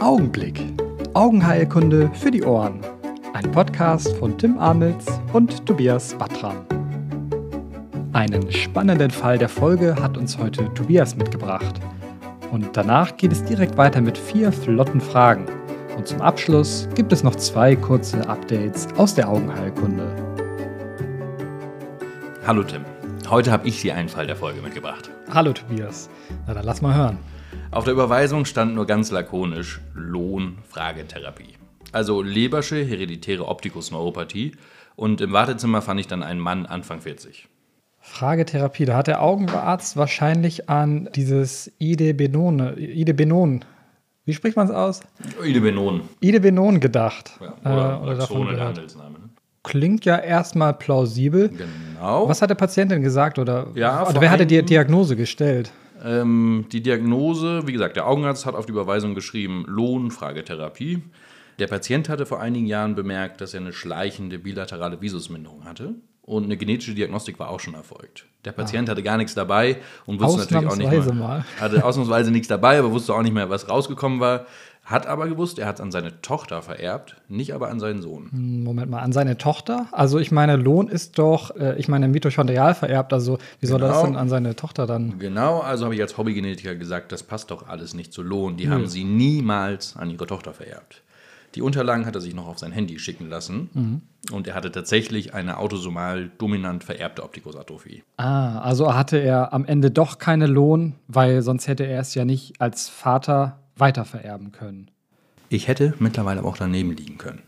Augenblick. Augenheilkunde für die Ohren. Ein Podcast von Tim Amitz und Tobias Battram. Einen spannenden Fall der Folge hat uns heute Tobias mitgebracht. Und danach geht es direkt weiter mit vier flotten Fragen. Und zum Abschluss gibt es noch zwei kurze Updates aus der Augenheilkunde. Hallo Tim, heute habe ich dir einen Fall der Folge mitgebracht. Hallo Tobias, na dann lass mal hören. Auf der Überweisung stand nur ganz lakonisch Lohn-Fragetherapie. Also Lebersche hereditäre Optikusneuropathie. Und im Wartezimmer fand ich dann einen Mann Anfang 40. Fragetherapie, da hat der Augenarzt wahrscheinlich an dieses Idebenon, Idebenon, wie spricht man es aus? Idebenon. Idebenon gedacht. Ja, oder äh, oder davon der. Handelsname. Ne? Klingt ja erstmal plausibel. Genau. Was hat der Patient denn gesagt? Oder, Ja, oder wer hatte die Diagnose gestellt? Ähm, die Diagnose, wie gesagt, der Augenarzt hat auf die Überweisung geschrieben Lohn-Fragetherapie. Der Patient hatte vor einigen Jahren bemerkt, dass er eine schleichende bilaterale Visusminderung hatte. Und eine genetische Diagnostik war auch schon erfolgt. Der Patient hatte gar nichts dabei und wusste natürlich auch nicht mehr, mal. hatte ausnahmsweise nichts dabei, aber wusste auch nicht mehr, was rausgekommen war. Hat aber gewusst, er hat es an seine Tochter vererbt, nicht aber an seinen Sohn. Moment mal, an seine Tochter? Also ich meine, Lohn ist doch, äh, ich meine, mitochondrial vererbt. Also wie soll das Genau. denn an seine Tochter dann? Genau, also habe ich als Hobbygenetiker gesagt, das passt doch alles nicht zu Lohn. Die haben sie niemals an ihre Tochter vererbt. Die Unterlagen hat er sich noch auf sein Handy schicken lassen Mhm. und er hatte tatsächlich eine autosomal dominant vererbte Optikusatrophie. Ah, also hatte er am Ende doch keine Lohn, weil sonst hätte er es ja nicht als Vater weitervererben können. Ich hätte mittlerweile aber auch daneben liegen können.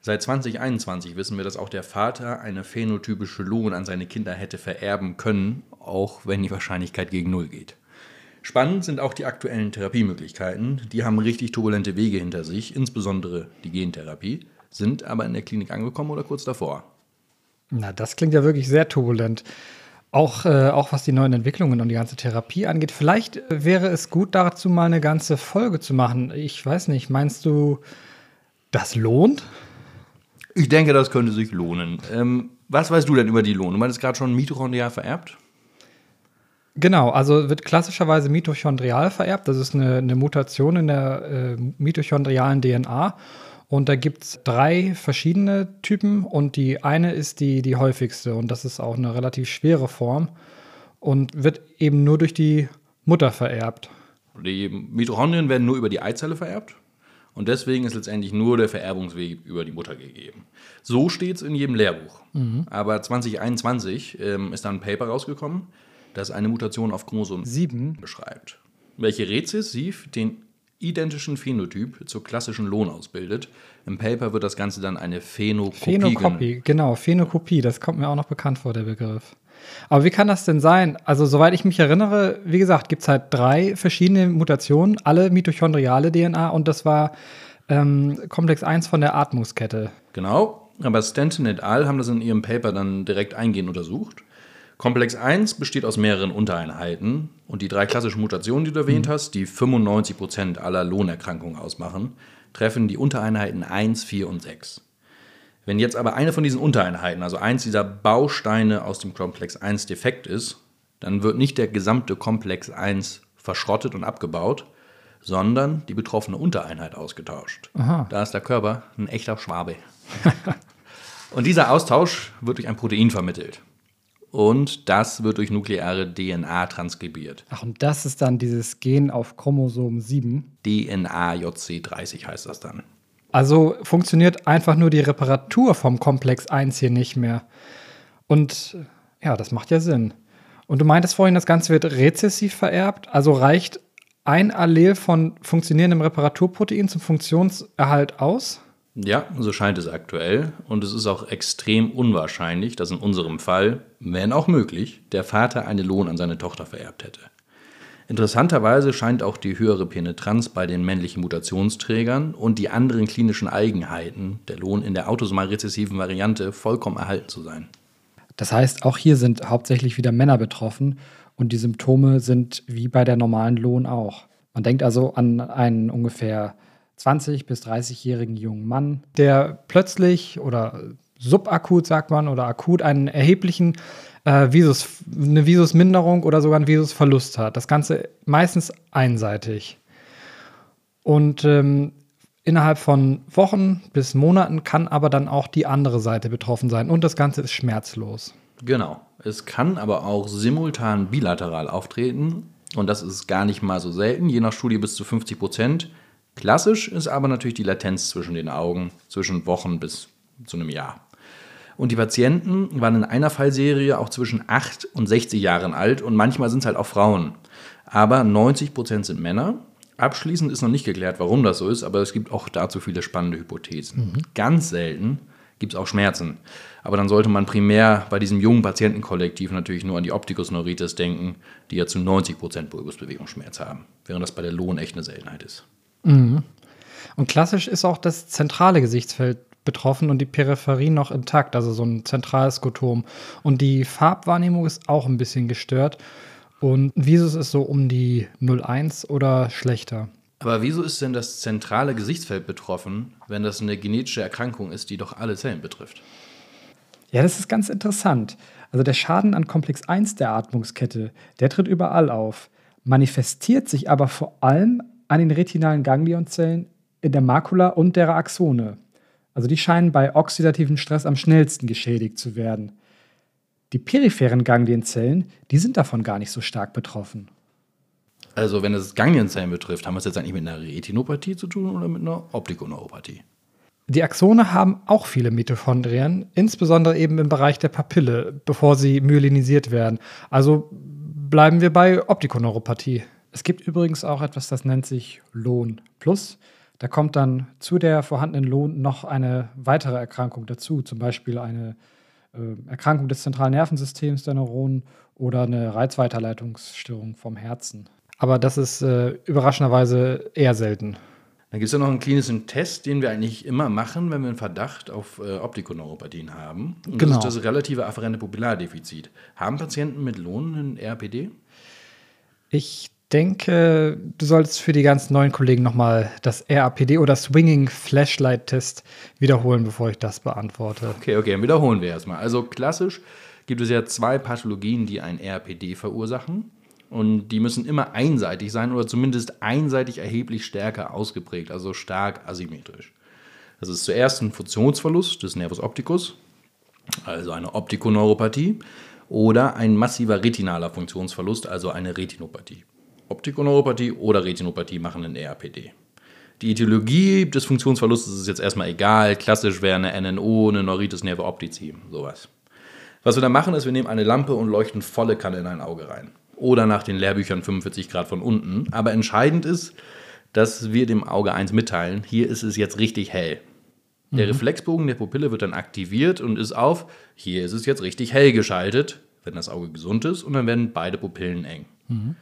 Seit 2021 wissen wir, dass auch der Vater eine phänotypische Lohn an seine Kinder hätte vererben können, auch wenn die Wahrscheinlichkeit gegen Null geht. Spannend sind auch die aktuellen Therapiemöglichkeiten. Die haben richtig turbulente Wege hinter sich, insbesondere die Gentherapie, sind aber in der Klinik angekommen oder kurz davor. Na, das klingt ja wirklich sehr turbulent. Auch, äh, auch was die neuen Entwicklungen und die ganze Therapie angeht. Vielleicht äh, wäre es gut, dazu mal eine ganze Folge zu machen. Ich weiß nicht, meinst du, das lohnt? Ich denke, das könnte sich lohnen. Ähm, was weißt du denn über die Lohn? Du meintest gerade schon mitochondrial vererbt? Genau, also wird klassischerweise mitochondrial vererbt. Das ist eine, eine Mutation in der äh, mitochondrialen DNA. Und da gibt es drei verschiedene Typen und die eine ist die, die häufigste und das ist auch eine relativ schwere Form und wird eben nur durch die Mutter vererbt. Die Mitochondrien werden nur über die Eizelle vererbt und deswegen ist letztendlich nur der Vererbungsweg über die Mutter gegeben. So steht es in jedem Lehrbuch. Aber 2021 ähm, ist dann ein Paper rausgekommen, das eine Mutation auf Chromosom Sieben. beschreibt, welche rezessiv den identischen Phänotyp zur klassischen Lohn ausbildet. Im Paper wird das Ganze dann eine Phenokopie genannt. Phenokopie, genau, Phenokopie, das kommt mir auch noch bekannt vor, der Begriff. Aber wie kann das denn sein? Also, soweit ich mich erinnere, wie gesagt, gibt es halt drei verschiedene Mutationen, alle mitochondriale DNA und das war ähm, Komplex 1 von der Atmungskette. Genau, aber Stanton et al. haben das in ihrem Paper dann direkt eingehend untersucht. Komplex 1 besteht aus mehreren Untereinheiten und die drei klassischen Mutationen, die du erwähnt hast, die 95% aller Lohnerkrankungen ausmachen, treffen die Untereinheiten 1, 4 und 6. Wenn jetzt aber eine von diesen Untereinheiten, also eins dieser Bausteine aus dem Komplex 1 defekt ist, dann wird nicht der gesamte Komplex 1 verschrottet und abgebaut, sondern die betroffene Untereinheit ausgetauscht. Da ist der Körper ein echter Schwabe. und dieser Austausch wird durch ein Protein vermittelt. Und das wird durch nukleare DNA transkribiert. Ach, und das ist dann dieses Gen auf Chromosom 7. DNA-JC30 heißt das dann. Also funktioniert einfach nur die Reparatur vom Komplex 1 hier nicht mehr. Und äh, ja, das macht ja Sinn. Und du meintest vorhin, das Ganze wird rezessiv vererbt. Also reicht ein Allel von funktionierendem Reparaturprotein zum Funktionserhalt aus? Ja, so scheint es aktuell. Und es ist auch extrem unwahrscheinlich, dass in unserem Fall, wenn auch möglich, der Vater eine Lohn an seine Tochter vererbt hätte. Interessanterweise scheint auch die höhere Penetranz bei den männlichen Mutationsträgern und die anderen klinischen Eigenheiten der Lohn in der autosomal rezessiven Variante vollkommen erhalten zu sein. Das heißt, auch hier sind hauptsächlich wieder Männer betroffen und die Symptome sind wie bei der normalen Lohn auch. Man denkt also an einen ungefähr 20- bis 30-jährigen jungen Mann, der plötzlich oder subakut, sagt man, oder akut einen erheblichen äh, Visus, eine Visusminderung oder sogar einen Visusverlust hat. Das Ganze meistens einseitig. Und ähm, innerhalb von Wochen bis Monaten kann aber dann auch die andere Seite betroffen sein. Und das Ganze ist schmerzlos. Genau. Es kann aber auch simultan bilateral auftreten. Und das ist gar nicht mal so selten, je nach Studie bis zu 50 Prozent. Klassisch ist aber natürlich die Latenz zwischen den Augen, zwischen Wochen bis zu einem Jahr. Und die Patienten waren in einer Fallserie auch zwischen 8 und 60 Jahren alt und manchmal sind es halt auch Frauen. Aber 90 Prozent sind Männer. Abschließend ist noch nicht geklärt, warum das so ist, aber es gibt auch dazu viele spannende Hypothesen. Mhm. Ganz selten gibt es auch Schmerzen. Aber dann sollte man primär bei diesem jungen Patientenkollektiv natürlich nur an die Optikusneuritis denken, die ja zu 90 Prozent Bulbusbewegungsschmerz haben, während das bei der Lohn echt eine Seltenheit ist. Mhm. Und klassisch ist auch das zentrale Gesichtsfeld betroffen und die Peripherie noch intakt, also so ein zentrales Skotom. Und die Farbwahrnehmung ist auch ein bisschen gestört. Und Visus ist so um die 0,1 oder schlechter. Aber wieso ist denn das zentrale Gesichtsfeld betroffen, wenn das eine genetische Erkrankung ist, die doch alle Zellen betrifft? Ja, das ist ganz interessant. Also der Schaden an Komplex 1 der Atmungskette, der tritt überall auf, manifestiert sich aber vor allem an den retinalen Ganglionzellen in der Makula und der Axone. Also die scheinen bei oxidativen Stress am schnellsten geschädigt zu werden. Die peripheren Ganglienzellen, die sind davon gar nicht so stark betroffen. Also, wenn es Ganglienzellen betrifft, haben wir es jetzt eigentlich mit einer Retinopathie zu tun oder mit einer Optikoneuropathie? Die Axone haben auch viele Mitochondrien, insbesondere eben im Bereich der Papille, bevor sie myelinisiert werden. Also bleiben wir bei Optikoneuropathie. Es gibt übrigens auch etwas, das nennt sich Lohn Plus. Da kommt dann zu der vorhandenen Lohn noch eine weitere Erkrankung dazu, zum Beispiel eine äh, Erkrankung des zentralen Nervensystems der Neuronen oder eine Reizweiterleitungsstörung vom Herzen. Aber das ist äh, überraschenderweise eher selten. Dann gibt es ja noch einen klinischen Test, den wir eigentlich immer machen, wenn wir einen Verdacht auf äh, Optikoneuropathien haben. Und genau. das ist das relative afferente Pupillardefizit. Haben Patienten mit Lohn ein RPD? Ich denke, du solltest für die ganzen neuen Kollegen nochmal das RAPD oder Swinging Flashlight Test wiederholen, bevor ich das beantworte. Okay, okay, dann wiederholen wir erstmal. Also klassisch gibt es ja zwei Pathologien, die ein RAPD verursachen. Und die müssen immer einseitig sein oder zumindest einseitig erheblich stärker ausgeprägt, also stark asymmetrisch. Das ist zuerst ein Funktionsverlust des Nervus opticus, also eine Optikoneuropathie, oder ein massiver retinaler Funktionsverlust, also eine Retinopathie. Optikoneuropathie oder Retinopathie machen einen ERPD. Die Etiologie des Funktionsverlustes ist jetzt erstmal egal. Klassisch wäre eine NNO, eine Neuritis nerve optici, sowas. Was wir dann machen, ist, wir nehmen eine Lampe und leuchten volle Kanne in ein Auge rein. Oder nach den Lehrbüchern 45 Grad von unten. Aber entscheidend ist, dass wir dem Auge eins mitteilen, hier ist es jetzt richtig hell. Der mhm. Reflexbogen der Pupille wird dann aktiviert und ist auf, hier ist es jetzt richtig hell geschaltet, wenn das Auge gesund ist, und dann werden beide Pupillen eng. Mhm.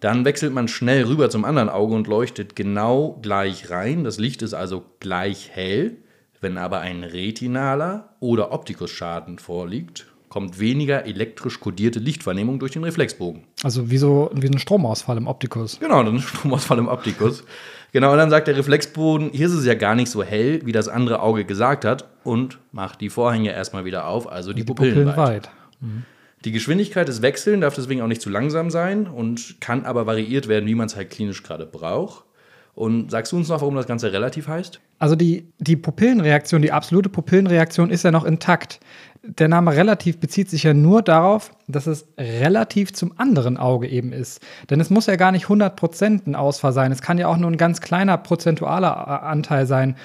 Dann wechselt man schnell rüber zum anderen Auge und leuchtet genau gleich rein. Das Licht ist also gleich hell. Wenn aber ein retinaler oder Optikusschaden vorliegt, kommt weniger elektrisch kodierte Lichtwahrnehmung durch den Reflexbogen. Also wie, so, wie ein Stromausfall im Optikus. Genau, ein Stromausfall im Optikus. genau, und dann sagt der Reflexbogen, hier ist es ja gar nicht so hell, wie das andere Auge gesagt hat, und macht die Vorhänge erstmal wieder auf, also die, die Pupillen, Pupillen weit. weit. Mhm. Die Geschwindigkeit des Wechseln darf deswegen auch nicht zu langsam sein und kann aber variiert werden, wie man es halt klinisch gerade braucht. Und sagst du uns noch, warum das Ganze relativ heißt? Also die, die Pupillenreaktion, die absolute Pupillenreaktion ist ja noch intakt. Der Name relativ bezieht sich ja nur darauf, dass es relativ zum anderen Auge eben ist. Denn es muss ja gar nicht 100% ein Ausfall sein. Es kann ja auch nur ein ganz kleiner prozentualer Anteil sein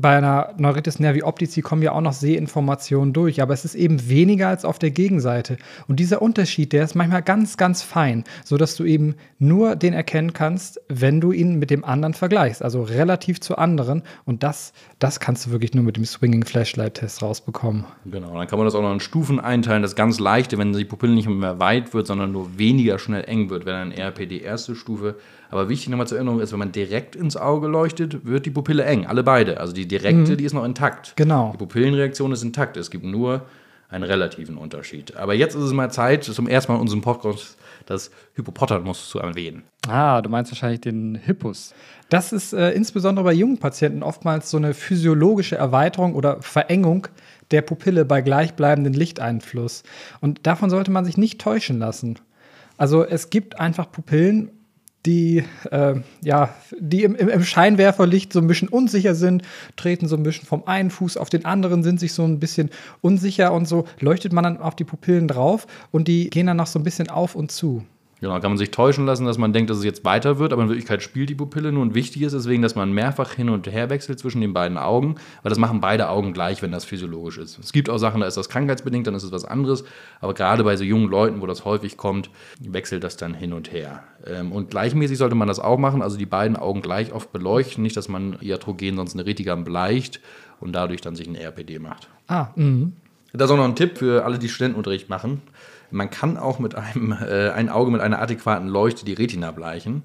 bei einer Neuritis nervi optici kommen ja auch noch Sehinformationen durch, aber es ist eben weniger als auf der Gegenseite. Und dieser Unterschied, der ist manchmal ganz, ganz fein, sodass du eben nur den erkennen kannst, wenn du ihn mit dem anderen vergleichst, also relativ zu anderen. Und das, das kannst du wirklich nur mit dem Swinging Flashlight Test rausbekommen. Genau, dann kann man das auch noch in Stufen einteilen. Das ganz leichte, wenn die Pupille nicht mehr weit wird, sondern nur weniger schnell eng wird, wäre dann RP die erste Stufe. Aber wichtig nochmal zur Erinnerung ist, wenn man direkt ins Auge leuchtet, wird die Pupille eng. Alle beide. Also die direkte, mhm. die ist noch intakt. Genau. Die Pupillenreaktion ist intakt. Es gibt nur einen relativen Unterschied. Aber jetzt ist es mal Zeit, zum ersten Mal in unserem Podcast das Hypopotamus zu erwähnen. Ah, du meinst wahrscheinlich den Hippus. Das ist äh, insbesondere bei jungen Patienten oftmals so eine physiologische Erweiterung oder Verengung der Pupille bei gleichbleibendem Lichteinfluss. Und davon sollte man sich nicht täuschen lassen. Also es gibt einfach Pupillen, die, äh, ja, die im, im, Scheinwerferlicht so ein bisschen unsicher sind, treten so ein bisschen vom einen Fuß auf den anderen, sind sich so ein bisschen unsicher und so leuchtet man dann auf die Pupillen drauf und die gehen dann noch so ein bisschen auf und zu. Genau, kann man sich täuschen lassen, dass man denkt, dass es jetzt weiter wird, aber in Wirklichkeit spielt die Pupille nur. Und wichtig ist deswegen, dass man mehrfach hin und her wechselt zwischen den beiden Augen, weil das machen beide Augen gleich, wenn das physiologisch ist. Es gibt auch Sachen, da ist das krankheitsbedingt, dann ist es was anderes. Aber gerade bei so jungen Leuten, wo das häufig kommt, wechselt das dann hin und her. Ähm, und gleichmäßig sollte man das auch machen, also die beiden Augen gleich oft beleuchten, nicht, dass man Iatrogen sonst eine Retikam bleicht und dadurch dann sich ein RPD macht. Ah, mhm. Das ist auch noch ein Tipp für alle, die Studentenunterricht machen. Man kann auch mit einem äh, ein Auge mit einer adäquaten Leuchte die Retina bleichen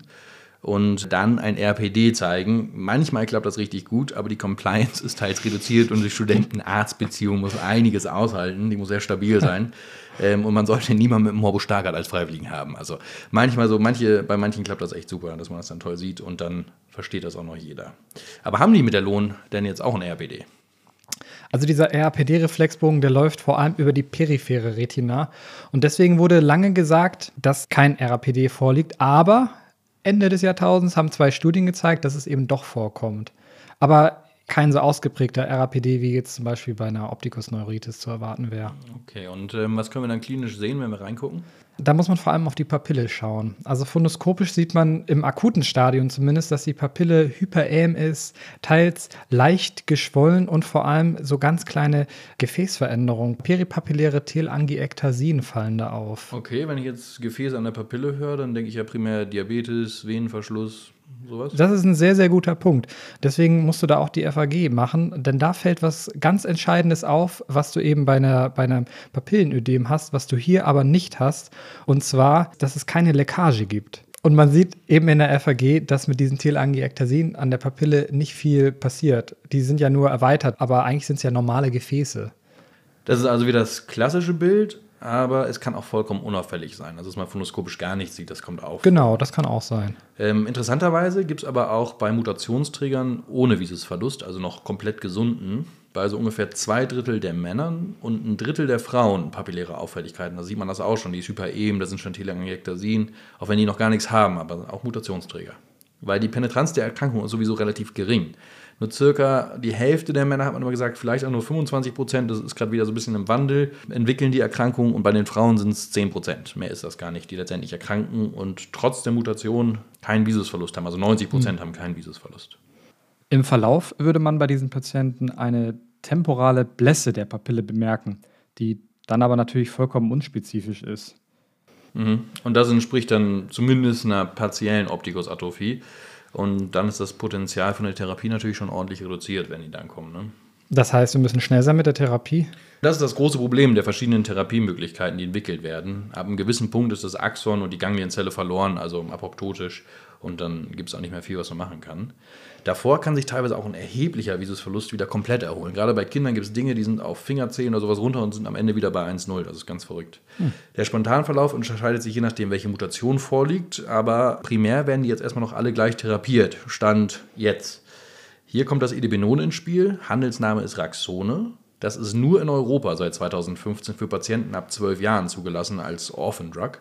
und dann ein RPD zeigen. Manchmal klappt das richtig gut, aber die Compliance ist teils reduziert und die Studenten-Arzt-Beziehung muss einiges aushalten. Die muss sehr stabil sein. ähm, und man sollte niemanden mit einem Morbo Stargard als Freiwilligen haben. Also manchmal so, manche, bei manchen klappt das echt super, dass man das dann toll sieht und dann versteht das auch noch jeder. Aber haben die mit der Lohn denn jetzt auch ein RPD? Also dieser RAPD-Reflexbogen, der läuft vor allem über die periphere Retina. Und deswegen wurde lange gesagt, dass kein RAPD vorliegt. Aber Ende des Jahrtausends haben zwei Studien gezeigt, dass es eben doch vorkommt. Aber kein so ausgeprägter RAPD, wie jetzt zum Beispiel bei einer Optikusneuritis zu erwarten wäre. Okay, und ähm, was können wir dann klinisch sehen, wenn wir reingucken? Da muss man vor allem auf die Papille schauen. Also fundoskopisch sieht man im akuten Stadium zumindest, dass die Papille hyperäm ist, teils leicht geschwollen und vor allem so ganz kleine Gefäßveränderungen. Peripapilläre Telangiektasien fallen da auf. Okay, wenn ich jetzt Gefäß an der Papille höre, dann denke ich ja primär Diabetes, Venenverschluss, sowas? Das ist ein sehr, sehr guter Punkt. Deswegen musst du da auch die FAG machen, denn da fällt was ganz Entscheidendes auf, was du eben bei, einer, bei einem Papillenödem hast, was du hier aber nicht hast. Und zwar, dass es keine Leckage gibt. Und man sieht eben in der FAG, dass mit diesen Telangiektasien an der Papille nicht viel passiert. Die sind ja nur erweitert, aber eigentlich sind es ja normale Gefäße. Das ist also wie das klassische Bild, aber es kann auch vollkommen unauffällig sein. Also, dass man phonoskopisch gar nichts sieht, das kommt auf. Genau, das kann auch sein. Ähm, interessanterweise gibt es aber auch bei Mutationsträgern ohne Visisverlust, also noch komplett gesunden, bei so ungefähr zwei Drittel der Männern und ein Drittel der Frauen papilläre Auffälligkeiten. Da sieht man das auch schon. Die ist hyperem, da sind schon Telangiektasien, auch wenn die noch gar nichts haben, aber auch Mutationsträger. Weil die Penetranz der Erkrankung ist sowieso relativ gering nur circa die Hälfte der Männer, hat man immer gesagt, vielleicht auch nur 25 Prozent, das ist gerade wieder so ein bisschen im Wandel, entwickeln die Erkrankung und bei den Frauen sind es 10 Prozent. Mehr ist das gar nicht, die letztendlich erkranken und trotz der Mutation keinen Visusverlust haben. Also 90 Prozent mhm. haben keinen Visusverlust. Im Verlauf würde man bei diesen Patienten eine temporale Blässe der Papille bemerken, die dann aber natürlich vollkommen unspezifisch ist. Mhm. Und das entspricht dann zumindest einer partiellen Optikusatrophie. Und dann ist das Potenzial von der Therapie natürlich schon ordentlich reduziert, wenn die dann kommen. Ne? Das heißt, wir müssen schnell sein mit der Therapie? Das ist das große Problem der verschiedenen Therapiemöglichkeiten, die entwickelt werden. Ab einem gewissen Punkt ist das Axon und die Ganglienzelle verloren, also apoptotisch und dann gibt es auch nicht mehr viel, was man machen kann. Davor kann sich teilweise auch ein erheblicher Visusverlust wieder komplett erholen. Gerade bei Kindern gibt es Dinge, die sind auf Fingerzehen oder sowas runter und sind am Ende wieder bei 1-0. Das ist ganz verrückt. Hm. Der Spontanverlauf unterscheidet sich je nachdem, welche Mutation vorliegt, aber primär werden die jetzt erstmal noch alle gleich therapiert. Stand jetzt. Hier kommt das Idebenon ins Spiel. Handelsname ist Raxone. Das ist nur in Europa seit 2015 für Patienten ab 12 Jahren zugelassen als Orphan Drug.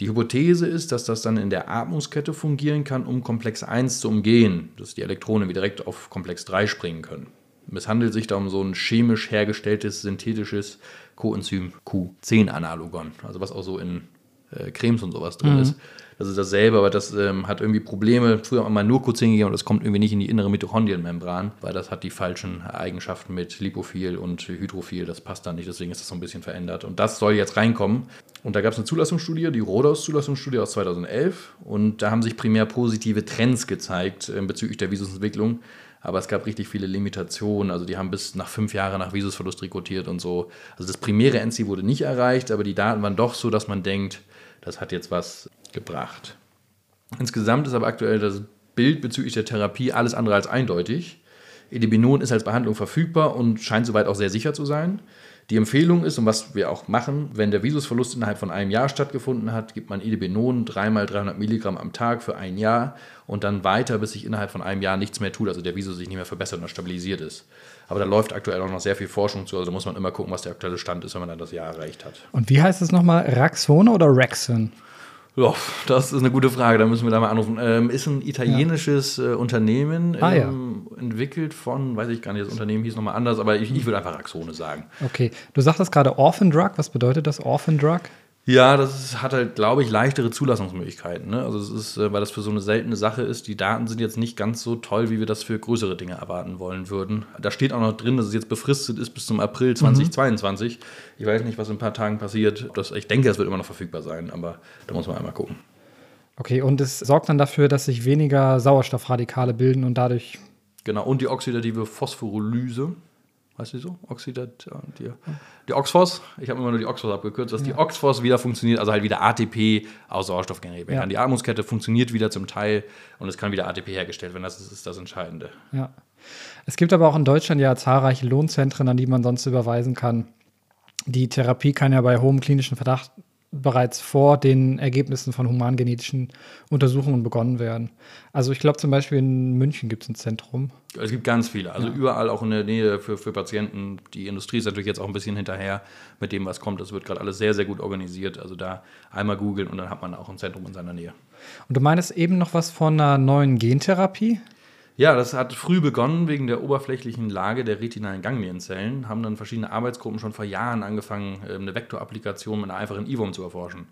Die Hypothese ist, dass das dann in der Atmungskette fungieren kann, um Komplex 1 zu umgehen, dass die Elektronen wie direkt auf Komplex 3 springen können. Es handelt sich da um so ein chemisch hergestelltes, synthetisches Coenzym Q10-Analogon, also was auch so in äh, Cremes und sowas drin mhm. ist. Das ist dasselbe, aber das ähm, hat irgendwie Probleme. Früher haben wir nur Q10 gegeben und das kommt irgendwie nicht in die innere Mitochondrienmembran, weil das hat die falschen Eigenschaften mit Lipophil und Hydrophil. Das passt dann nicht, deswegen ist das so ein bisschen verändert. Und das soll jetzt reinkommen. Und da gab es eine Zulassungsstudie, die Rodos-Zulassungsstudie aus 2011. Und da haben sich primär positive Trends gezeigt äh, bezüglich der Visusentwicklung. Aber es gab richtig viele Limitationen. Also die haben bis nach fünf Jahren nach Visusverlust rekrutiert und so. Also das primäre Endziel wurde nicht erreicht, aber die Daten waren doch so, dass man denkt, das hat jetzt was gebracht. Insgesamt ist aber aktuell das Bild bezüglich der Therapie alles andere als eindeutig. Edibinon ist als Behandlung verfügbar und scheint soweit auch sehr sicher zu sein. Die Empfehlung ist, und was wir auch machen, wenn der Visusverlust innerhalb von einem Jahr stattgefunden hat, gibt man Edibinon dreimal 300 Milligramm am Tag für ein Jahr und dann weiter, bis sich innerhalb von einem Jahr nichts mehr tut, also der Visus sich nicht mehr verbessert und stabilisiert ist. Aber da läuft aktuell auch noch sehr viel Forschung zu, also muss man immer gucken, was der aktuelle Stand ist, wenn man dann das Jahr erreicht hat. Und wie heißt es nochmal? Raxone oder Raxon? Ja, das ist eine gute Frage, da müssen wir da mal anrufen. Ähm, ist ein italienisches ja. äh, Unternehmen, ah, ähm, ja. entwickelt von, weiß ich gar nicht, das Unternehmen hieß nochmal anders, aber ich, ich würde einfach Axone sagen. Okay, du sagtest gerade Orphan Drug, was bedeutet das Orphan Drug? Ja, das ist, hat halt, glaube ich, leichtere Zulassungsmöglichkeiten. Ne? Also es ist, äh, weil das für so eine seltene Sache ist, die Daten sind jetzt nicht ganz so toll, wie wir das für größere Dinge erwarten wollen würden. Da steht auch noch drin, dass es jetzt befristet ist bis zum April 2022. Mhm. Ich weiß nicht, was in ein paar Tagen passiert. Das, ich denke, es wird immer noch verfügbar sein, aber da muss man einmal gucken. Okay, und es sorgt dann dafür, dass sich weniger Sauerstoffradikale bilden und dadurch. Genau, und die oxidative Phosphorylyse heißt die so? Oxidat, die, die Oxphos, ich habe immer nur die Oxphos abgekürzt, dass ja. die Oxphos wieder funktioniert, also halt wieder ATP aus Sauerstoff generiert werden ja. Die Atmungskette funktioniert wieder zum Teil und es kann wieder ATP hergestellt werden. Das ist, ist das Entscheidende. Ja. Es gibt aber auch in Deutschland ja zahlreiche Lohnzentren, an die man sonst überweisen kann. Die Therapie kann ja bei hohem klinischen Verdacht bereits vor den Ergebnissen von humangenetischen Untersuchungen begonnen werden. Also ich glaube zum Beispiel in München gibt es ein Zentrum. Es gibt ganz viele, also ja. überall auch in der Nähe für, für Patienten. Die Industrie ist natürlich jetzt auch ein bisschen hinterher mit dem, was kommt. Das wird gerade alles sehr, sehr gut organisiert. Also da einmal googeln und dann hat man auch ein Zentrum in seiner Nähe. Und du meinst eben noch was von einer neuen Gentherapie? Ja, das hat früh begonnen wegen der oberflächlichen Lage der retinalen Ganglienzellen. Haben dann verschiedene Arbeitsgruppen schon vor Jahren angefangen, ähm, eine Vektorapplikation mit einer einfachen IVOM zu erforschen.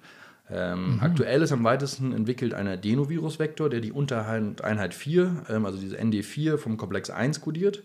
Ähm, mhm. Aktuell ist am weitesten entwickelt ein Adenovirus-Vektor, der die Untereinheit 4, ähm, also diese ND4 vom Komplex 1 kodiert.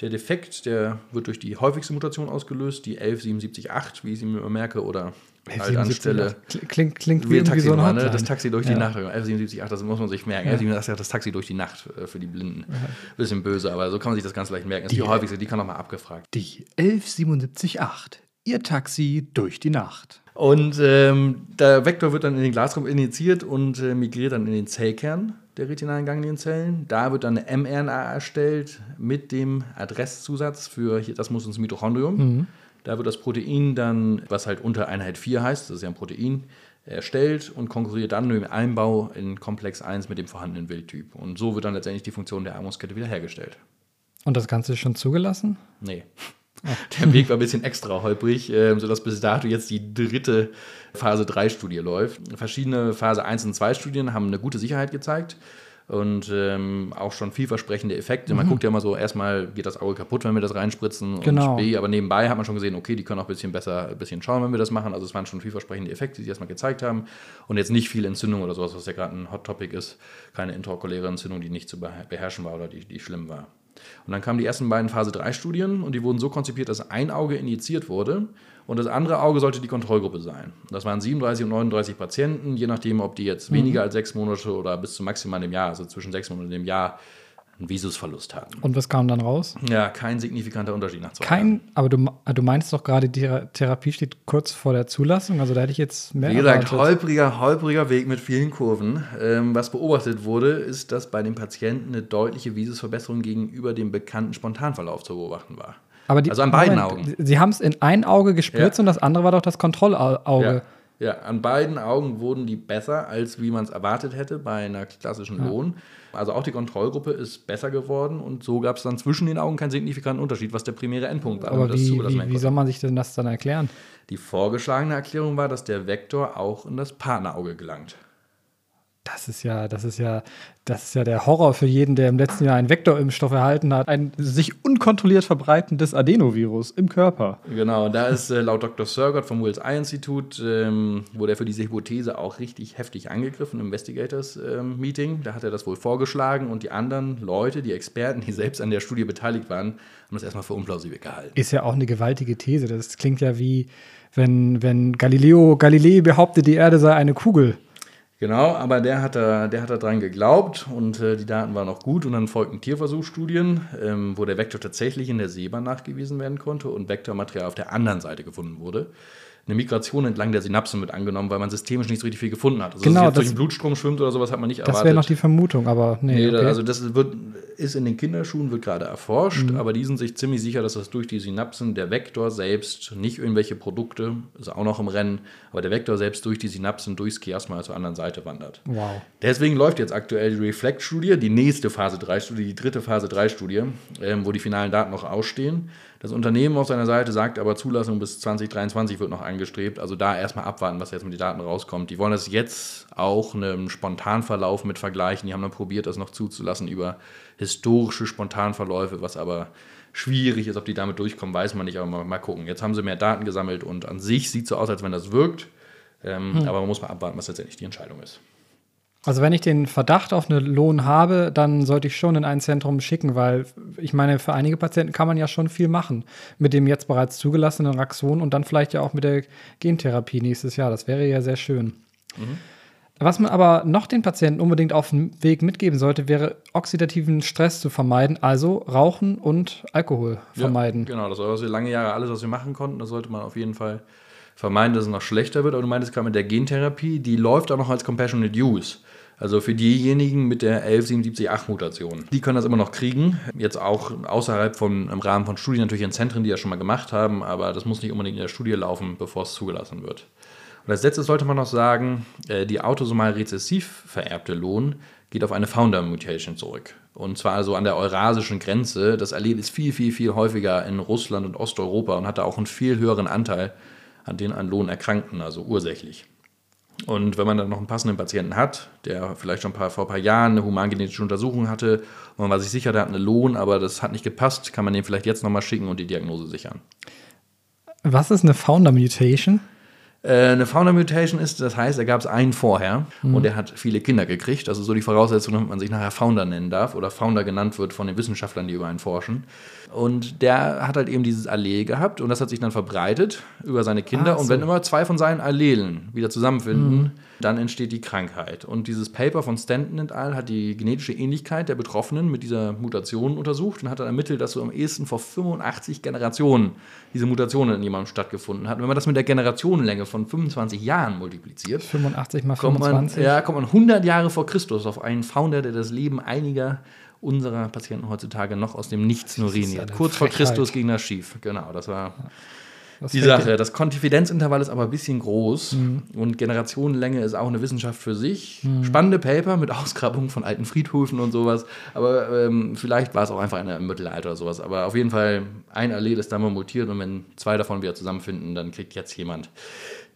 Der Defekt, der wird durch die häufigste Mutation ausgelöst, die 11778, wie ich sie mir merke, oder halt anstelle. Klingt, klingt wie, Taxi so ein ne? Das Taxi durch ja. die Nacht. 1178, das muss man sich merken. Ja. 1178, das Taxi durch die Nacht äh, für die Blinden. Ja. Bisschen böse, aber so kann man sich das ganz leicht merken. Das ist die, die häufigste, die kann nochmal abgefragt. Die 11778, Ihr Taxi durch die Nacht. Und ähm, der Vektor wird dann in den Glasraum injiziert und äh, migriert dann in den Zellkern der retinalen Ganglienzellen. Da wird dann eine mRNA erstellt mit dem Adresszusatz für, hier, das muss ins Mitochondrium. Mhm. Da wird das Protein dann, was halt unter Einheit 4 heißt, das ist ja ein Protein, erstellt und konkurriert dann im Einbau in Komplex 1 mit dem vorhandenen Wildtyp. Und so wird dann letztendlich die Funktion der Atmungskette wiederhergestellt. Und das Ganze ist schon zugelassen? Nee. Der Weg war ein bisschen extra holprig, äh, sodass bis dato jetzt die dritte Phase 3 Studie läuft. Verschiedene Phase 1 und 2 Studien haben eine gute Sicherheit gezeigt und ähm, auch schon vielversprechende Effekte. Mhm. Man guckt ja immer so, erstmal geht das Auge kaputt, wenn wir das reinspritzen genau. und B, aber nebenbei hat man schon gesehen, okay, die können auch ein bisschen besser, ein bisschen schauen, wenn wir das machen. Also es waren schon vielversprechende Effekte, die sie erstmal gezeigt haben und jetzt nicht viel Entzündung oder sowas, was ja gerade ein Hot Topic ist. Keine intraokuläre Entzündung, die nicht zu beherrschen war oder die, die schlimm war. Und dann kamen die ersten beiden Phase 3 Studien und die wurden so konzipiert, dass ein Auge injiziert wurde und das andere Auge sollte die Kontrollgruppe sein. Das waren 37 und 39 Patienten, je nachdem, ob die jetzt mhm. weniger als sechs Monate oder bis zu maximal einem Jahr, also zwischen sechs Monaten und einem Jahr, einen Visusverlust hatten. Und was kam dann raus? Ja, kein signifikanter Unterschied nach zwei Kein, Jahren. aber du, du meinst doch gerade, die Therapie steht kurz vor der Zulassung, also da hätte ich jetzt mehr Wie gesagt, holpriger, holpriger Weg mit vielen Kurven. Ähm, was beobachtet wurde, ist, dass bei den Patienten eine deutliche Visusverbesserung gegenüber dem bekannten Spontanverlauf zu beobachten war. Die, also an beiden Moment, Augen. Sie haben es in ein Auge gespritzt ja. und das andere war doch das Kontrollauge. Ja. Ja, an beiden Augen wurden die besser, als wie man es erwartet hätte bei einer klassischen ja. Lohn. Also auch die Kontrollgruppe ist besser geworden und so gab es dann zwischen den Augen keinen signifikanten Unterschied, was der primäre Endpunkt war. Aber wie, wie, wie soll man sich denn das dann erklären? Die vorgeschlagene Erklärung war, dass der Vektor auch in das Partnerauge gelangt. Das ist ja, das ist ja, das ist ja der Horror für jeden, der im letzten Jahr einen Vektorimpfstoff erhalten hat. Ein sich unkontrolliert verbreitendes Adenovirus im Körper. Genau, da ist äh, laut Dr. Surgott vom Wills Eye Institut, ähm, wurde er für diese Hypothese auch richtig heftig angegriffen im Investigators ähm, Meeting. Da hat er das wohl vorgeschlagen und die anderen Leute, die Experten, die selbst an der Studie beteiligt waren, haben das erstmal für unplausibel gehalten. Ist ja auch eine gewaltige These. Das klingt ja wie, wenn, wenn Galileo Galilei behauptet, die Erde sei eine Kugel. Genau, aber der hat da, der hat da dran geglaubt und äh, die Daten waren auch gut und dann folgten Tierversuchsstudien, ähm, wo der Vektor tatsächlich in der Sehbahn nachgewiesen werden konnte und Vektormaterial auf der anderen Seite gefunden wurde eine Migration entlang der Synapsen mit angenommen, weil man systemisch nicht so richtig viel gefunden hat. Also, genau, dass es durch den Blutstrom schwimmt oder sowas hat man nicht erwartet. Das wäre noch die Vermutung, aber nee. nee okay. Also das wird, ist in den Kinderschuhen, wird gerade erforscht, mhm. aber die sind sich ziemlich sicher, dass das durch die Synapsen der Vektor selbst, nicht irgendwelche Produkte, ist auch noch im Rennen, aber der Vektor selbst durch die Synapsen, durchs Chiasma zur anderen Seite wandert. Wow. Deswegen läuft jetzt aktuell die Reflect-Studie, die nächste Phase 3-Studie, die dritte Phase 3-Studie, ähm, wo die finalen Daten noch ausstehen. Das Unternehmen auf seiner Seite sagt aber, Zulassung bis 2023 wird noch angestrebt. Also da erstmal abwarten, was jetzt mit den Daten rauskommt. Die wollen das jetzt auch einem Spontanverlauf mit vergleichen. Die haben dann probiert, das noch zuzulassen über historische Spontanverläufe, was aber schwierig ist. Ob die damit durchkommen, weiß man nicht, aber mal, mal gucken. Jetzt haben sie mehr Daten gesammelt und an sich sieht es so aus, als wenn das wirkt. Ähm, hm. Aber man muss mal abwarten, was letztendlich die Entscheidung ist. Also wenn ich den Verdacht auf einen Lohn habe, dann sollte ich schon in ein Zentrum schicken, weil ich meine, für einige Patienten kann man ja schon viel machen mit dem jetzt bereits zugelassenen Raxon und dann vielleicht ja auch mit der Gentherapie nächstes Jahr. Das wäre ja sehr schön. Mhm. Was man aber noch den Patienten unbedingt auf dem Weg mitgeben sollte, wäre oxidativen Stress zu vermeiden, also Rauchen und Alkohol vermeiden. Ja, genau, das war also lange Jahre alles, was wir machen konnten. Das sollte man auf jeden Fall vermeiden, dass es noch schlechter wird. Aber du meintest gerade mit der Gentherapie, die läuft auch noch als Compassionate Use. Also für diejenigen mit der 11778-Mutation. Die können das immer noch kriegen. Jetzt auch außerhalb von, im Rahmen von Studien natürlich in Zentren, die das schon mal gemacht haben, aber das muss nicht unbedingt in der Studie laufen, bevor es zugelassen wird. Und als letztes sollte man noch sagen, äh, die autosomal rezessiv vererbte Lohn geht auf eine Founder Mutation zurück. Und zwar also an der eurasischen Grenze. Das Allel ist viel, viel, viel häufiger in Russland und Osteuropa und hat da auch einen viel höheren Anteil an den an Lohn Erkrankten, also ursächlich. Und wenn man dann noch einen passenden Patienten hat, der vielleicht schon ein paar, vor ein paar Jahren eine humangenetische Untersuchung hatte und man war sich sicher, der hat einen Lohn, aber das hat nicht gepasst, kann man den vielleicht jetzt nochmal schicken und die Diagnose sichern. Was ist eine Founder Mutation? Äh, eine Founder Mutation ist, das heißt, er gab es einen vorher mhm. und er hat viele Kinder gekriegt. Ist so die Voraussetzung, damit man sich nachher Founder nennen darf oder Founder genannt wird von den Wissenschaftlern, die über einen forschen. Und der hat halt eben dieses Allel gehabt und das hat sich dann verbreitet über seine Kinder. So. Und wenn immer zwei von seinen Allelen wieder zusammenfinden, mhm. Dann entsteht die Krankheit. Und dieses Paper von Stanton et al. hat die genetische Ähnlichkeit der Betroffenen mit dieser Mutation untersucht und hat dann ermittelt, dass so am ehesten vor 85 Generationen diese Mutation in jemandem stattgefunden hat. Wenn man das mit der Generationenlänge von 25 Jahren multipliziert, 85 mal 25, kommt man, ja, kommt man 100 Jahre vor Christus auf einen Founder, der das Leben einiger unserer Patienten heutzutage noch aus dem Nichts uriniert. Kurz vor Christus ging das schief. Genau, das war ja. Die Sache. Das Konfidenzintervall ist aber ein bisschen groß mhm. und Generationenlänge ist auch eine Wissenschaft für sich. Mhm. Spannende Paper mit Ausgrabungen von alten Friedhöfen und sowas. Aber ähm, vielleicht war es auch einfach eine im Mittelalter oder sowas. Aber auf jeden Fall, ein Allel ist da mal mutiert und wenn zwei davon wieder zusammenfinden, dann kriegt jetzt jemand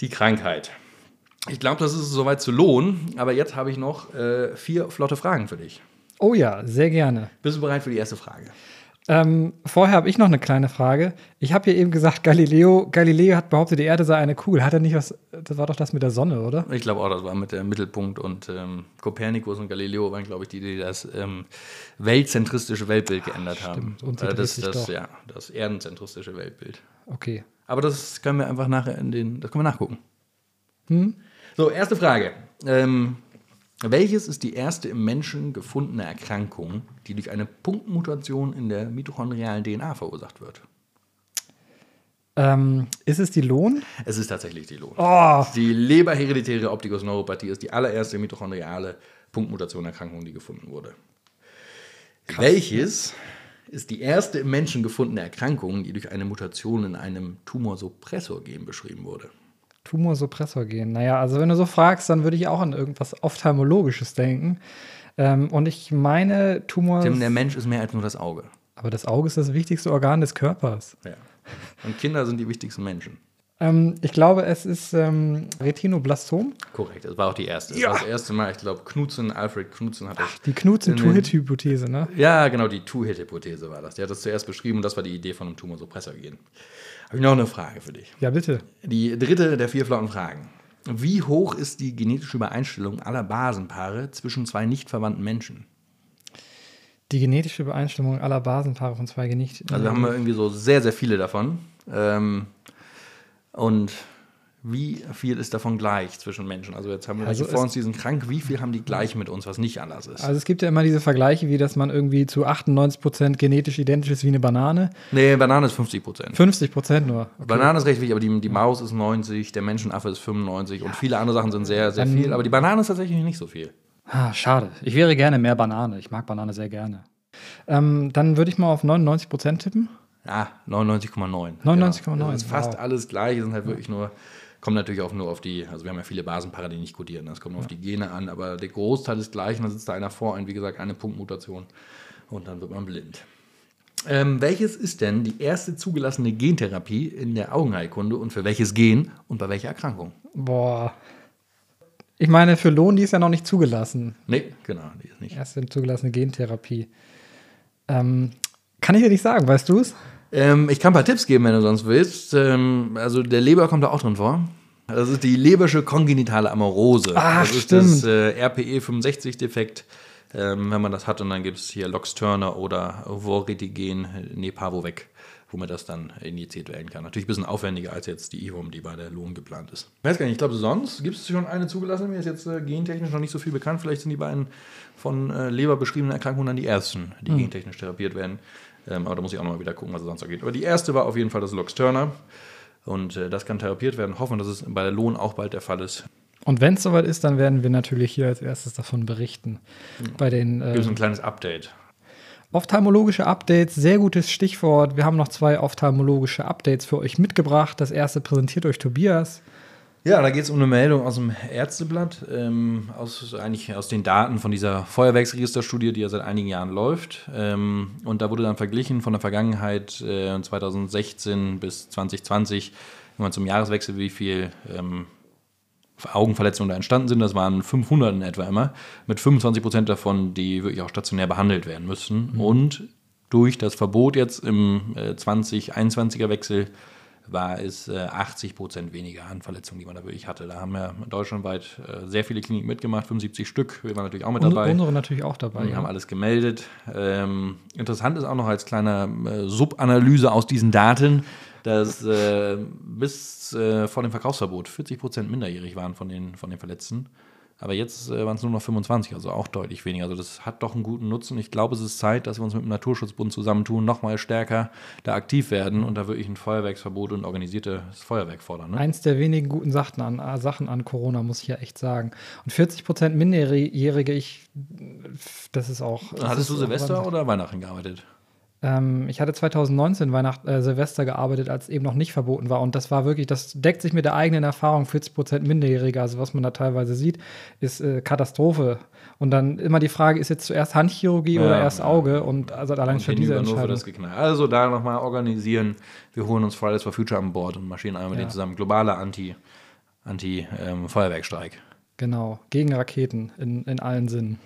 die Krankheit. Ich glaube, das ist soweit zu lohnen. Aber jetzt habe ich noch äh, vier flotte Fragen für dich. Oh ja, sehr gerne. Bist du bereit für die erste Frage? Ähm, vorher habe ich noch eine kleine Frage. Ich habe hier eben gesagt, Galileo, Galileo hat behauptet, die Erde sei eine Kugel. Hat er nicht was? Das war doch das mit der Sonne, oder? Ich glaube auch, das war mit dem Mittelpunkt und ähm, Kopernikus und Galileo waren, glaube ich, die, die das ähm, weltzentristische Weltbild geändert Ach, haben. Und äh, das, das, ja, das erdenzentristische Weltbild. Okay. Aber das können wir einfach nachher in den, das können wir nachgucken. Hm? So, erste Frage. Ähm, welches ist die erste im Menschen gefundene Erkrankung, die durch eine Punktmutation in der mitochondrialen DNA verursacht wird? Ähm, ist es die Lohn? Es ist tatsächlich die Lohn. Oh. Die leberhereditäre Optikusneuropathie ist die allererste mitochondriale Punktmutation-Erkrankung, die gefunden wurde. Krass. Welches ist die erste im Menschen gefundene Erkrankung, die durch eine Mutation in einem Tumorsuppressor-Gen beschrieben wurde? Tumorsuppressor gehen. Naja, also wenn du so fragst, dann würde ich auch an irgendwas Ophthalmologisches denken. Ähm, und ich meine, Tumor. Tim, der Mensch ist mehr als nur das Auge. Aber das Auge ist das wichtigste Organ des Körpers. Ja. Und Kinder sind die wichtigsten Menschen. Ähm, ich glaube, es ist ähm, Retinoblastom. Korrekt, das war auch die erste. Das ja. war das erste Mal, ich glaube, Knutzen, Alfred Knutzen hat das. Ach, die Knutzen-Two-Hit-Hypothese, ne? Ja, genau, die Two-Hit-Hypothese war das. Der hat das zuerst beschrieben und das war die Idee von einem Tumorsuppressor gehen. Habe ich noch eine Frage für dich. Ja, bitte. Die dritte der vier flotten Fragen. Wie hoch ist die genetische Übereinstellung aller Basenpaare zwischen zwei nicht verwandten Menschen? Die genetische Übereinstimmung aller Basenpaare von zwei nicht. Also haben wir irgendwie so sehr, sehr viele davon. Ähm, und wie viel ist davon gleich zwischen Menschen? Also jetzt haben wir also vor uns diesen krank, wie viel haben die gleich mit uns, was nicht anders ist? Also es gibt ja immer diese Vergleiche, wie dass man irgendwie zu 98 Prozent genetisch identisch ist wie eine Banane. Nee, Banane ist 50 Prozent. 50 Prozent nur. Okay. Banane ist recht wichtig, aber die, die Maus ist 90, der Menschenaffe ist 95 ja. und viele andere Sachen sind sehr, sehr viel. Aber die Banane ist tatsächlich nicht so viel. Ah, schade. Ich wäre gerne mehr Banane. Ich mag Banane sehr gerne. Ähm, dann würde ich mal auf 99 Prozent tippen. Ja, 99,9. 99,9. Genau. Das ist fast wow. alles gleich. Es sind halt wirklich nur Kommt natürlich auch nur auf die, also wir haben ja viele Basenpaare, die nicht kodieren, das kommt nur ja. auf die Gene an, aber der Großteil ist gleich und dann sitzt da einer vor, und wie gesagt, eine Punktmutation und dann wird man blind. Ähm, welches ist denn die erste zugelassene Gentherapie in der Augenheilkunde und für welches Gen und bei welcher Erkrankung? Boah. Ich meine, für Lohn, die ist ja noch nicht zugelassen. Nee, genau, die ist nicht. Erste zugelassene Gentherapie. Ähm, kann ich dir nicht sagen, weißt du es? Ähm, ich kann ein paar Tipps geben, wenn du sonst willst. Ähm, also der Leber kommt da auch drin vor. Das ist die leberische kongenitale Amorose. Ach, das ist stimmt. das äh, RPE 65-Defekt. Ähm, wenn man das hat und dann gibt es hier Lox-Turner oder Voritigen Nepavovec, womit das dann injiziert werden kann. Natürlich ein bisschen aufwendiger als jetzt die IHOM, die bei der Lohn geplant ist. Ich weiß gar nicht, ich glaube sonst gibt es schon eine zugelassene, mir ist jetzt äh, gentechnisch noch nicht so viel bekannt. Vielleicht sind die beiden von äh, Leber beschriebenen Erkrankungen dann die ersten, die Hm. gentechnisch therapiert werden. Ähm, aber da muss ich auch noch mal wieder gucken, was es sonst noch geht. Aber die erste war auf jeden Fall das Lox-Turner. Und äh, das kann therapiert werden. Hoffen, dass es bei der Lohn auch bald der Fall ist. Und wenn es soweit ist, dann werden wir natürlich hier als erstes davon berichten. Bei den Gibt es äh, ein kleines Update. ophthalmologische Updates, sehr gutes Stichwort. Wir haben noch zwei ophthalmologische Updates für euch mitgebracht. Das erste präsentiert euch Tobias. Ja, da geht es um eine Meldung aus dem Ärzteblatt, ähm, aus, eigentlich aus den Daten von dieser Feuerwerksregisterstudie, die ja seit einigen Jahren läuft. Ähm, und da wurde dann verglichen von der Vergangenheit äh, 2016 bis 2020, wenn man zum Jahreswechsel, wie viel ähm, Augenverletzungen da entstanden sind. Das waren 500 in etwa immer, mit 25 Prozent davon, die wirklich auch stationär behandelt werden müssen. Und durch das Verbot jetzt im äh, 2021er Wechsel war es äh, 80 Prozent weniger an Verletzungen, die man da wirklich hatte. Da haben ja deutschlandweit äh, sehr viele Kliniken mitgemacht, 75 Stück. Wir waren natürlich auch mit Und dabei. unsere natürlich auch dabei. Die ja. haben alles gemeldet. Ähm, interessant ist auch noch als kleine äh, Subanalyse aus diesen Daten, dass äh, bis äh, vor dem Verkaufsverbot 40 Prozent minderjährig waren von den, von den Verletzten. Aber jetzt äh, waren es nur noch 25, also auch deutlich weniger. Also das hat doch einen guten Nutzen. Ich glaube, es ist Zeit, dass wir uns mit dem Naturschutzbund zusammentun, nochmal stärker da aktiv werden und da wirklich ein Feuerwerksverbot und organisiertes Feuerwerk fordern. Ne? Eins der wenigen guten Sachen an, äh, Sachen an Corona, muss ich ja echt sagen. Und 40 Prozent Minderjährige, ich, das ist auch. das Hattest ist du Silvester oder Weihnachten gearbeitet? Ähm, ich hatte 2019 Weihnacht, äh, Silvester gearbeitet, als eben noch nicht verboten war. Und das war wirklich, das deckt sich mit der eigenen Erfahrung, 40 Prozent Minderjährige. Also was man da teilweise sieht, ist äh, Katastrophe. Und dann immer die Frage, ist jetzt zuerst Handchirurgie Ja, oder erst. Auge? Und also allein Und schon diese Entscheidung. das. Also da nochmal organisieren. Wir holen uns Fridays for Future an Bord und marschieren einmal mit Ja. denen zusammen. Globaler Anti- Anti-Feuerwerkstreik. Genau, gegen Raketen in, in allen Sinnen.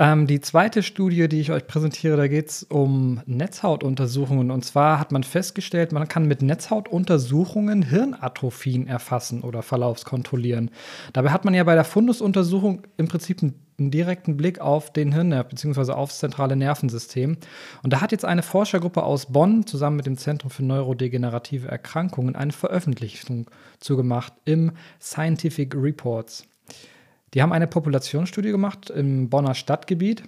Ähm, die zweite Studie, die ich euch präsentiere, da geht es um Netzhautuntersuchungen. Und zwar hat man festgestellt, man kann mit Netzhautuntersuchungen Hirnatrophien erfassen oder verlaufskontrollieren. Dabei hat man ja bei der Fundusuntersuchung im Prinzip einen, einen direkten Blick auf den Hirnnerv bzw. aufs zentrale Nervensystem. Und da hat jetzt eine Forschergruppe aus Bonn zusammen mit dem Zentrum für neurodegenerative Erkrankungen eine Veröffentlichung zugemacht im Scientific Reports. Die haben eine Populationsstudie gemacht im Bonner Stadtgebiet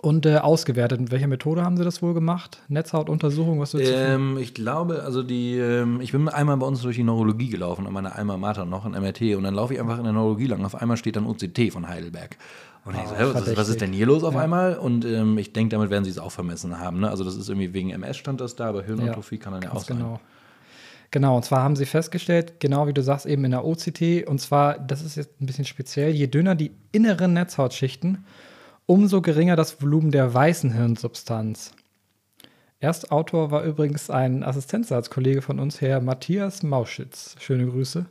und äh, ausgewertet. Mit welcher Methode haben sie das wohl gemacht? Netzhautuntersuchung, was würdest Ähm, ich glaube, also die, ähm, ich bin einmal bei uns durch die Neurologie gelaufen, an meiner Alma Mater noch, in MRT, und dann laufe ich einfach in der Neurologie lang. Auf einmal steht dann OCT von Heidelberg. Und ich so, was, ist, was ist denn hier los auf Ja. einmal? Und ähm, ich denke, damit werden sie es auch vermessen haben. Ne? Also das ist irgendwie wegen MS stand das da, aber Hirnatrophie kann dann ja auch sein. genau. Genau, und zwar haben sie festgestellt, genau wie du sagst, eben in der OCT, und zwar, das ist jetzt ein bisschen speziell, je dünner die inneren Netzhautschichten, umso geringer das Volumen der weißen Hirnsubstanz. Erstautor war übrigens ein Assistenzsatzkollege von uns, Herr Matthias Mauschitz. Schöne Grüße.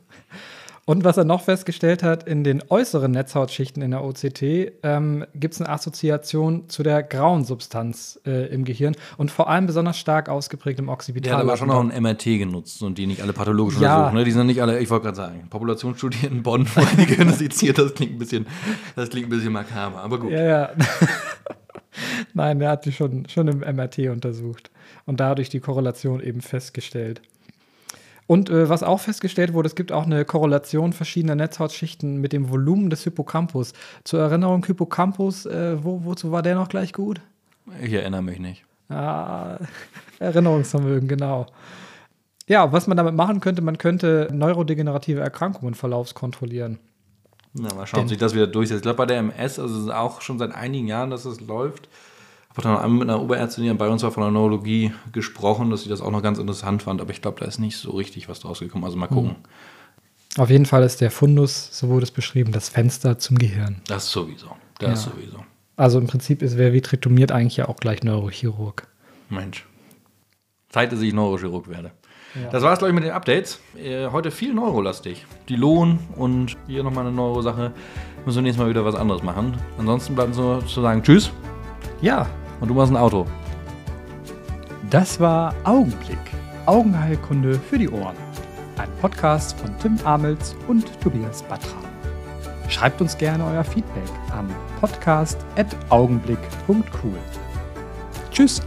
Und was er noch festgestellt hat, in den äußeren Netzhautschichten in der OCT ähm, gibt es eine Assoziation zu der grauen Substanz äh, im Gehirn und vor allem besonders stark ausgeprägt im Der Occipital. hat aber schon auch ein MRT genutzt und die nicht alle pathologisch Ja. untersuchen. Ne? Die sind nicht alle, ich wollte gerade sagen, Populationsstudie in Bonn, wo die Gehirne seziert, das klingt ein bisschen, das klingt ein bisschen makaber, aber gut. Ja, ja. Nein, der hat die schon, schon im MRT untersucht und dadurch die Korrelation eben festgestellt. Und äh, was auch festgestellt wurde, es gibt auch eine Korrelation verschiedener Netzhautschichten mit dem Volumen des Hippocampus. Zur Erinnerung, Hippocampus, äh, wo, wozu war der noch gleich gut? Ich erinnere mich nicht. Ah, Erinnerungsvermögen, genau. Ja, was man damit machen könnte, man könnte neurodegenerative Erkrankungen verlaufskontrollieren. Na, mal schauen, ob sich das wieder durchsetzt. Ich glaube, bei der MS, also es ist auch schon seit einigen Jahren, dass es läuft. Ich habe dann mit einer Oberärztin, die bei uns war, von der Neurologie gesprochen, dass sie das auch noch ganz interessant fand. Aber ich glaube, da ist nicht so richtig was draus gekommen. Also mal gucken. Auf jeden Fall ist der Fundus, so wurde es beschrieben, das Fenster zum Gehirn. Das sowieso. Das Ja. sowieso. Also im Prinzip ist wer vitrektomiert eigentlich ja auch gleich Neurochirurg. Mensch. Zeit, dass ich Neurochirurg werde. Ja. Das war es, glaube ich, mit den Updates. Äh, heute viel neurolastig. Die Lohn und hier nochmal eine Neuro-Sache. Müssen wir nächstes Mal wieder was anderes machen. Ansonsten bleibt uns nur zu sagen Tschüss Ja, und du machst ein Auto. das war Augenblick. Augenheilkunde für die Ohren. Ein Podcast von Tim Amels und Tobias Batra. Schreibt uns gerne euer Feedback an podcast.augenblick.cool. Tschüss.